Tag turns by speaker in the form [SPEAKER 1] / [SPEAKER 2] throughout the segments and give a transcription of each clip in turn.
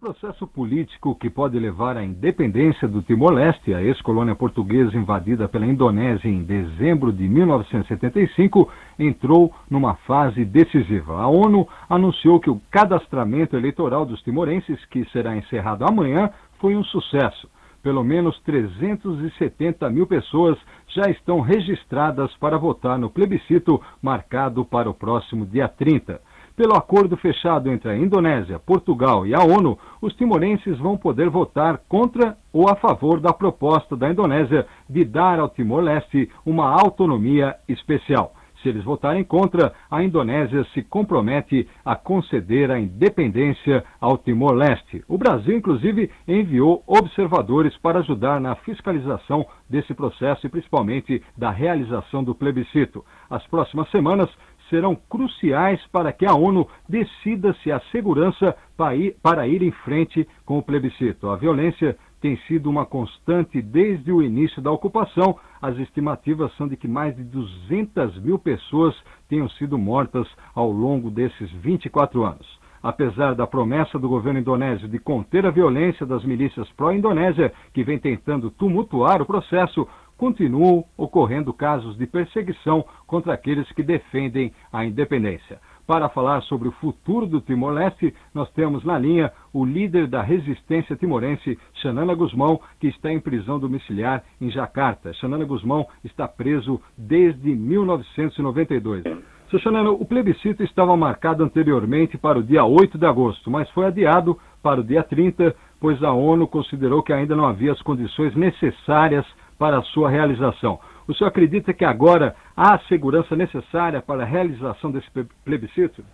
[SPEAKER 1] Processo político que pode levar à independência do Timor-Leste, a ex-colônia portuguesa invadida pela Indonésia em dezembro de 1975, entrou numa fase decisiva. A ONU anunciou que o cadastramento eleitoral dos timorenses, que será encerrado amanhã, foi um sucesso. Pelo menos 370 mil pessoas já estão registradas para votar no plebiscito marcado para o próximo dia 30. Pelo acordo fechado entre a Indonésia, Portugal e a ONU, os timorenses vão poder votar contra ou a favor da proposta da Indonésia de dar ao Timor-Leste uma autonomia especial. Se eles votarem contra, a Indonésia se compromete a conceder a independência ao Timor-Leste. O Brasil, inclusive, enviou observadores para ajudar na fiscalização desse processo e principalmente da realização do plebiscito. As próximas semanas serão cruciais para que a ONU decida se há segurança para ir em frente com o plebiscito. A violência tem sido uma constante desde o início da ocupação. As estimativas são de que mais de 200 mil pessoas tenham sido mortas ao longo desses 24 anos. Apesar da promessa do governo indonésio de conter a violência das milícias pró-Indonésia, que vem tentando tumultuar o processo, continuam ocorrendo casos de perseguição contra aqueles que defendem a independência. Para falar sobre o futuro do Timor-Leste, nós temos na linha o líder da resistência timorense, Xanana Guzmão, que está em prisão domiciliar em Jacarta. Xanana Guzmão está preso desde 1992. Sr. Xanana, o plebiscito estava marcado anteriormente para o dia 8 de agosto, mas foi adiado para o dia 30, pois a ONU considerou que ainda não havia as condições necessárias para a sua realização. O senhor acredita que agora há a segurança necessária para a realização desse plebiscito?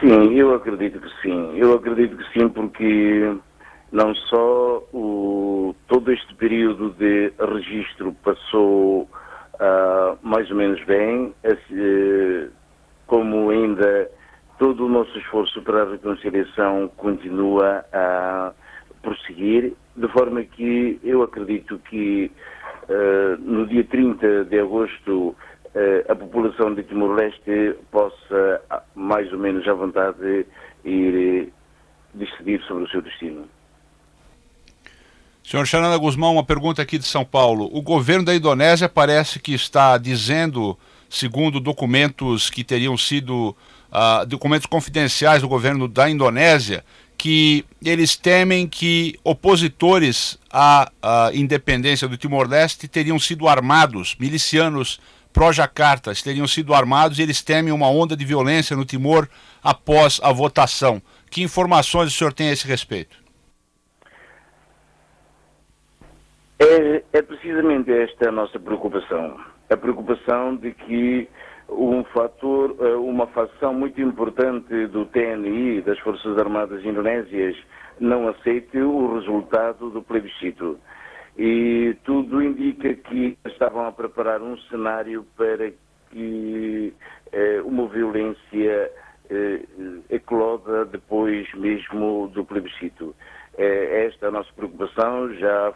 [SPEAKER 2] Sim, eu acredito que sim. Eu acredito que sim, porque não só o, todo este período de registro passou uh, mais ou menos bem, como ainda todo o nosso esforço para a reconciliação continua a prosseguir, de forma que eu acredito que uh, no dia 30 de agosto uh, a população de Timor-Leste possa, mais ou menos à vontade, ir decidir sobre o seu destino.
[SPEAKER 3] Senhor Xanana Guzmão, uma pergunta aqui de São Paulo. O governo da Indonésia parece que está dizendo, segundo documentos que teriam sido uh, documentos confidenciais do governo da Indonésia, que eles temem que opositores à, à independência do Timor-Leste teriam sido armados, milicianos pró-Jacarta teriam sido armados e eles temem uma onda de violência no Timor após a votação. Que informações o senhor tem a esse respeito?
[SPEAKER 2] É, é precisamente esta a nossa preocupação. A preocupação de que um fator, eh, uma facção muito importante do TNI, das Forças Armadas Indonésias, não aceite o resultado do plebiscito. E tudo indica que estavam a preparar um cenário para que eh, uma violência eh, ecloda depois mesmo do plebiscito. Eh, esta é a nossa preocupação, já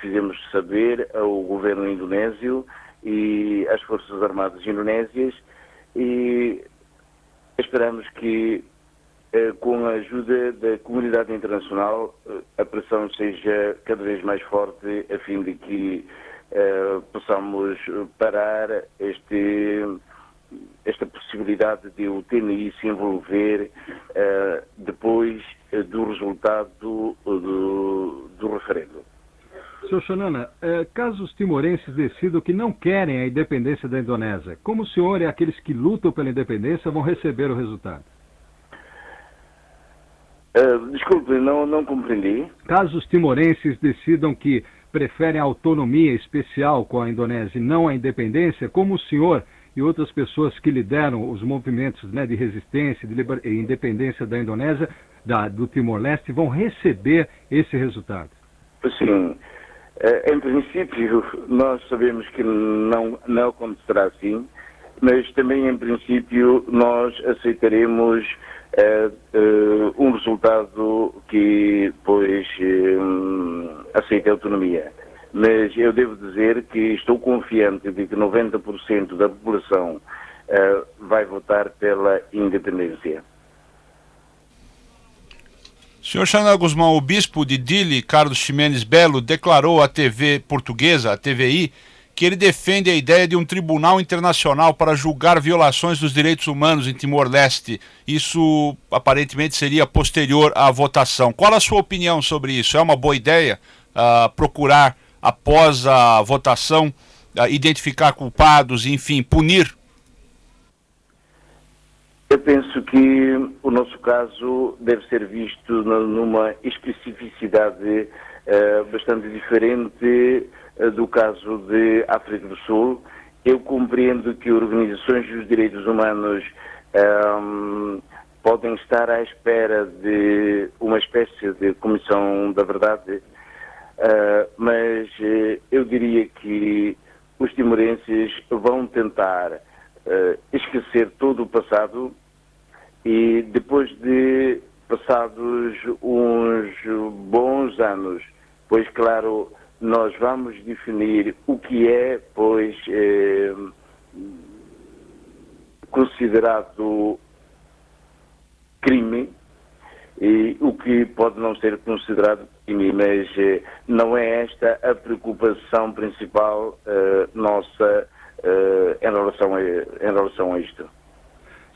[SPEAKER 2] fizemos saber ao governo indonésio e às Forças Armadas Indonésias e esperamos que eh, com a ajuda da comunidade internacional eh, a pressão seja cada vez mais forte a fim de que eh, possamos parar este, esta possibilidade de o TNI se envolver depois do resultado do, do referendo.
[SPEAKER 1] Sr. Xanana, é, caso os timorenses decidam que não querem a independência da Indonésia, como o senhor e aqueles que lutam pela independência vão receber o resultado?
[SPEAKER 2] Uh, desculpe, não, não compreendi.
[SPEAKER 1] Caso os timorenses decidam que preferem a autonomia especial com a Indonésia e não a independência, como o senhor e outras pessoas que lideram os movimentos né, de resistência e independência da Indonésia, da, do Timor-Leste, vão receber esse resultado?
[SPEAKER 2] Sim. Eh, em princípio, nós sabemos que não, não acontecerá assim, mas também, em princípio, nós aceitaremos uh, uh, um resultado que, pois, aceite a autonomia. Mas eu devo dizer que estou confiante de que 90% da população vai votar pela independência.
[SPEAKER 3] Senhor Xanã Guzmão, o bispo de Dili, Carlos Ximenes Belo, declarou à TV portuguesa, a TVI, que ele defende a ideia de um tribunal internacional para julgar violações dos direitos humanos em Timor-Leste. Isso aparentemente seria posterior à votação. Qual a sua opinião sobre isso? É uma boa ideia uh, procurar, após a votação, uh, identificar culpados enfim, punir?
[SPEAKER 2] Eu penso que o nosso caso deve ser visto numa especificidade uh, bastante diferente uh, do caso de África do Sul. Eu compreendo que organizações dos direitos humanos um, ehm, podem estar à espera de uma espécie de comissão da verdade, uh, mas eu diria que os timorenses vão tentar esquecer todo o passado e depois de passados uns bons anos, pois claro, nós vamos definir o que é, pois, eh, considerado crime e o que pode não ser considerado crime, mas eh, não é esta a preocupação principal eh, nossa eh, em, relação a, em relação a isto.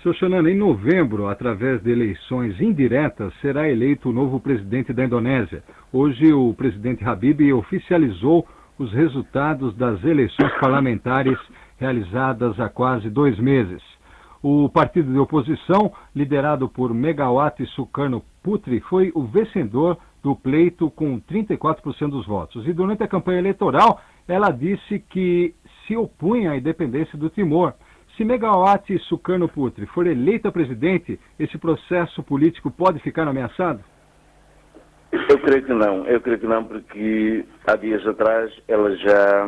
[SPEAKER 1] Sr. Xanana, em novembro, através de eleições indiretas, será eleito o novo presidente da Indonésia. Hoje, o presidente Habib oficializou os resultados das eleições parlamentares realizadas há quase dois meses. O partido de oposição, liderado por Megawati Sukarno Putri, foi o vencedor do pleito com 34% dos votos. E durante a campanha eleitoral, ela disse que se opunha à independência do Timor se Megawati Sukarno Putri for eleita presidente, esse processo político pode ficar ameaçado?
[SPEAKER 2] Eu creio que não. Eu creio que não, porque há dias atrás ela já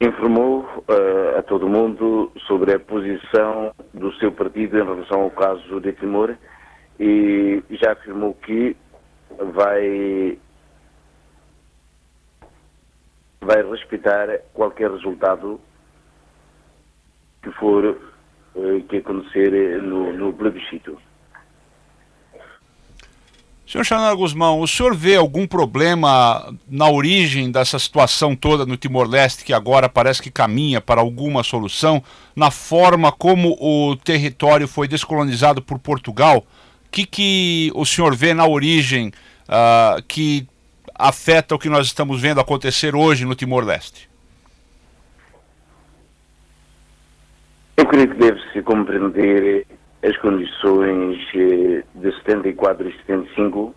[SPEAKER 2] informou uh, a todo mundo sobre a posição do seu partido em relação ao caso de Timor e já afirmou que vai vai respeitar qualquer resultado que for eh, que acontecer eh, no, no plebiscito.
[SPEAKER 3] Senhor Xanara Guzmão, o senhor vê algum problema na origem dessa situação toda no Timor-Leste, que agora parece que caminha para alguma solução, na forma como o território foi descolonizado por Portugal? O que, que o senhor vê na origem uh, que afeta o que nós estamos vendo acontecer hoje no Timor-Leste?
[SPEAKER 2] Eu creio que deve-se compreender as condições eh, de 74 e 75.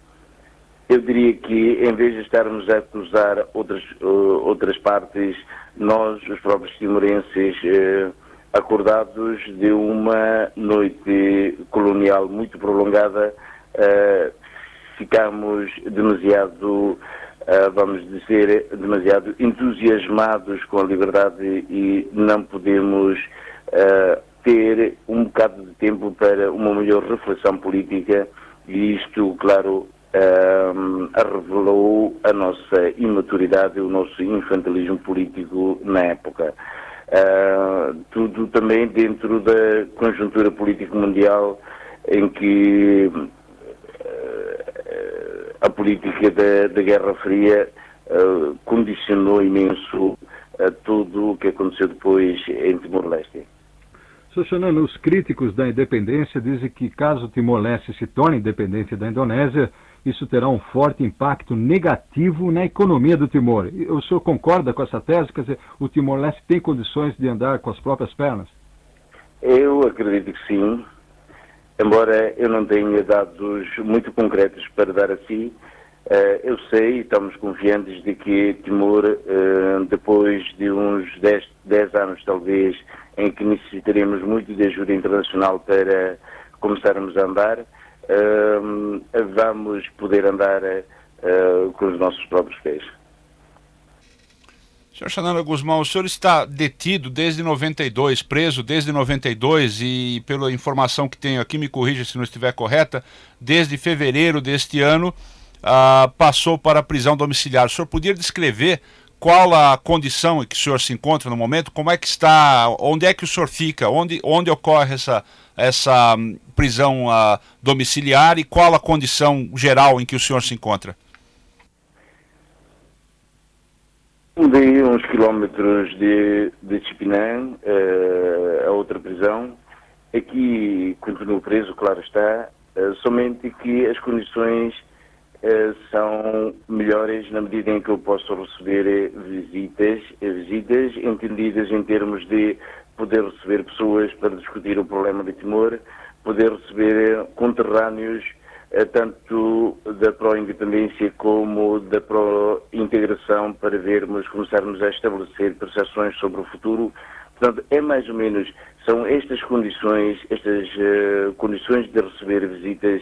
[SPEAKER 2] Eu diria que, em vez de estarmos a acusar outras, uh, outras partes, nós, os próprios timorenses, uh, acordados de uma noite colonial muito prolongada, ficamos demasiado, vamos dizer, demasiado entusiasmados com a liberdade e não podemos uh, ter um bocado de tempo para uma melhor reflexão política e isto, claro, uh, revelou a nossa imaturidade, o nosso infantilismo político na época. Uh, tudo também dentro da conjuntura política mundial em que uh, a política da, da Guerra Fria uh, condicionou imenso tudo o que aconteceu depois em Timor-Leste.
[SPEAKER 1] Sr. os críticos da independência dizem que caso Timor-Leste se torne independente da Indonésia, isso terá um forte impacto negativo na economia do Timor. O senhor concorda com essa tese? Quer dizer, o Timor-Leste tem condições de andar com as próprias pernas?
[SPEAKER 2] Eu acredito que sim, embora eu não tenha dados muito concretos para dar a si. Eh, eu sei, estamos confiantes de que Timor, eh, depois de uns 10 anos talvez, em que necessitaremos muito de ajuda internacional para começarmos a andar, uh, vamos poder andar com os nossos próprios pés.
[SPEAKER 3] Senhor Xanana Guzmão, o senhor está detido desde 92, preso desde 92 e, pela informação que tenho aqui, me corrija se não estiver correta, desde fevereiro deste ano, uh, passou para a prisão domiciliar. O senhor poderia descrever qual a condição em que o senhor se encontra no momento? Como é que está? Onde é que o senhor fica? Onde, onde ocorre essa essa hum, prisão uh, domiciliar e qual a condição geral em que o senhor se encontra?
[SPEAKER 2] Mudei uns quilómetros de, de Chipinã, uh, a outra prisão. Aqui continuo preso, claro está, uh, somente que as condições são melhores na medida em que eu posso receber visitas, visitas entendidas em termos de poder receber pessoas para discutir o problema de Timor, poder receber conterrâneos eh, tanto da pró-independência como da pró-integração para vermos, começarmos a estabelecer percepções sobre o futuro. Portanto, é mais ou menos, são estas condições, estas uh, condições de receber visitas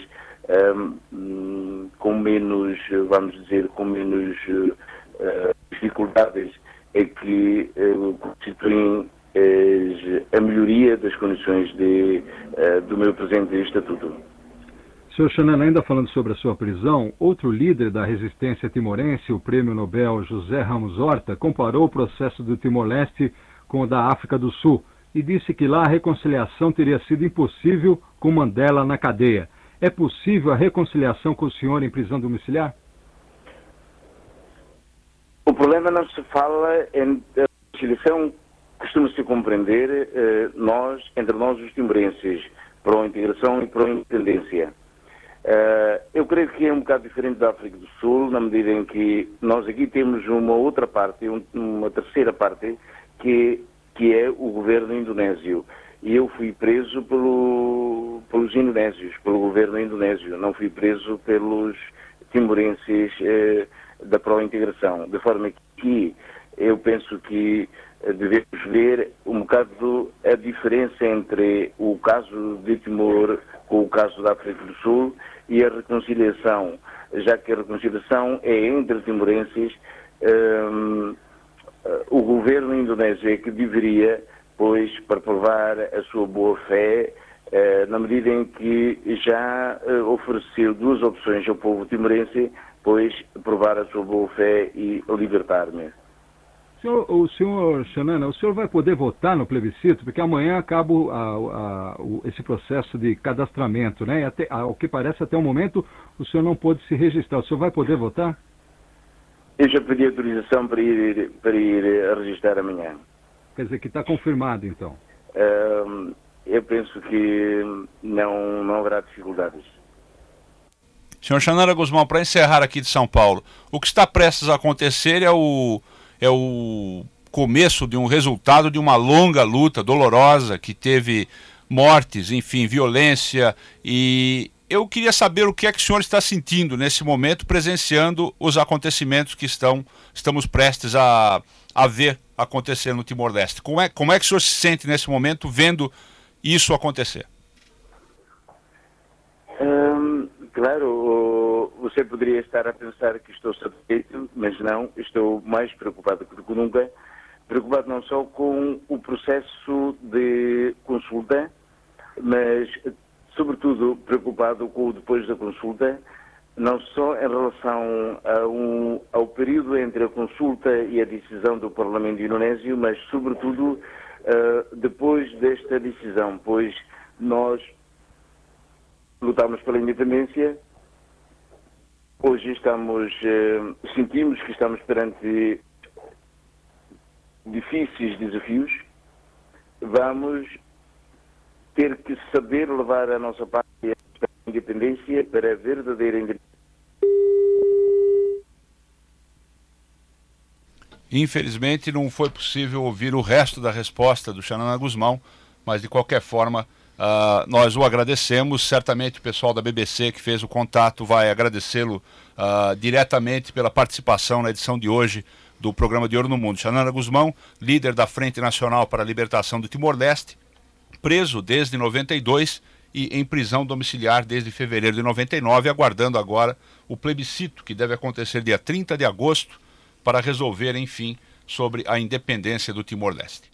[SPEAKER 2] um, com menos, vamos dizer, com menos uh, dificuldades, é que uh, constituem a melhoria das condições de, do meu presente estatuto.
[SPEAKER 1] Senhor Xanan, ainda falando sobre a sua prisão, outro líder da resistência timorense, o prêmio Nobel José Ramos Horta, comparou o processo do Timor-Leste com o da África do Sul e disse que lá a reconciliação teria sido impossível com Mandela na cadeia. É possível a reconciliação com o senhor em prisão domiciliar?
[SPEAKER 2] O problema não se fala em reconciliação costuma-se compreender eh, nós, entre nós os timorenses, para a integração e para a independência. Uh, eu creio que é um bocado diferente da África do Sul, na medida em que nós aqui temos uma outra parte, um, uma terceira parte, que, que é o governo indonésio. E eu fui preso pelo, pelos indonésios, pelo governo indonésio, não fui preso pelos timorenses uh, da pró-integração. De forma que eu penso que devemos ver um bocado a diferença entre o caso de Timor com o caso da África do Sul e a reconciliação, já que a reconciliação é entre timorenses, um, o governo indonésio é que deveria, pois, para provar a sua boa fé, uh, na medida em que já uh, ofereceu duas opções ao povo timorense, pois, provar a sua boa fé e libertar-me.
[SPEAKER 1] O senhor Xanana, o senhor vai poder votar no plebiscito, porque amanhã acaba a, a, o, esse processo de cadastramento, né? E até, ao que parece, até o momento, o senhor não pôde se registrar. O senhor vai poder votar?
[SPEAKER 2] Eu já pedi autorização para ir, para ir a registrar amanhã.
[SPEAKER 1] Quer dizer que está confirmado, então?
[SPEAKER 2] Uh, eu penso que não, não haverá dificuldades.
[SPEAKER 3] Senhor Xanana Guzmão, para encerrar aqui de São Paulo, o que está prestes a acontecer é o é o começo de um resultado de uma longa luta dolorosa que teve mortes, enfim, violência e eu queria saber o que é que o senhor está sentindo nesse momento, presenciando os acontecimentos que estão, estamos prestes a, a ver acontecer no Timor-Leste. Como é, como é que o senhor se sente nesse momento vendo isso acontecer?
[SPEAKER 2] Hum, claro, você poderia estar a pensar que estou satisfeito, mas não, estou mais preocupado do que nunca. Preocupado não só com o processo de consulta, mas, sobretudo, preocupado com o depois da consulta, não só em relação um, ao período entre a consulta e a decisão do Parlamento indonésio, mas, sobretudo, uh, depois desta decisão, pois nós lutámos pela independência, Hoje estamos, eh, sentimos que estamos perante difíceis desafios. Vamos ter que saber levar a nossa a para a verdadeira.
[SPEAKER 3] Infelizmente não foi possível ouvir o resto da resposta do Xanana Guzmão, mas de qualquer forma Uh, nós o agradecemos, certamente o pessoal da BBC que fez o contato vai agradecê-lo uh, diretamente pela participação na edição de hoje do programa de Ouro no Mundo. Xanana Guzmão, líder da Frente Nacional para a Libertação do Timor-Leste, preso desde 92 e em prisão domiciliar desde fevereiro de 99, aguardando agora o plebiscito que deve acontecer dia 30 de agosto para resolver, enfim, sobre a independência do Timor-Leste.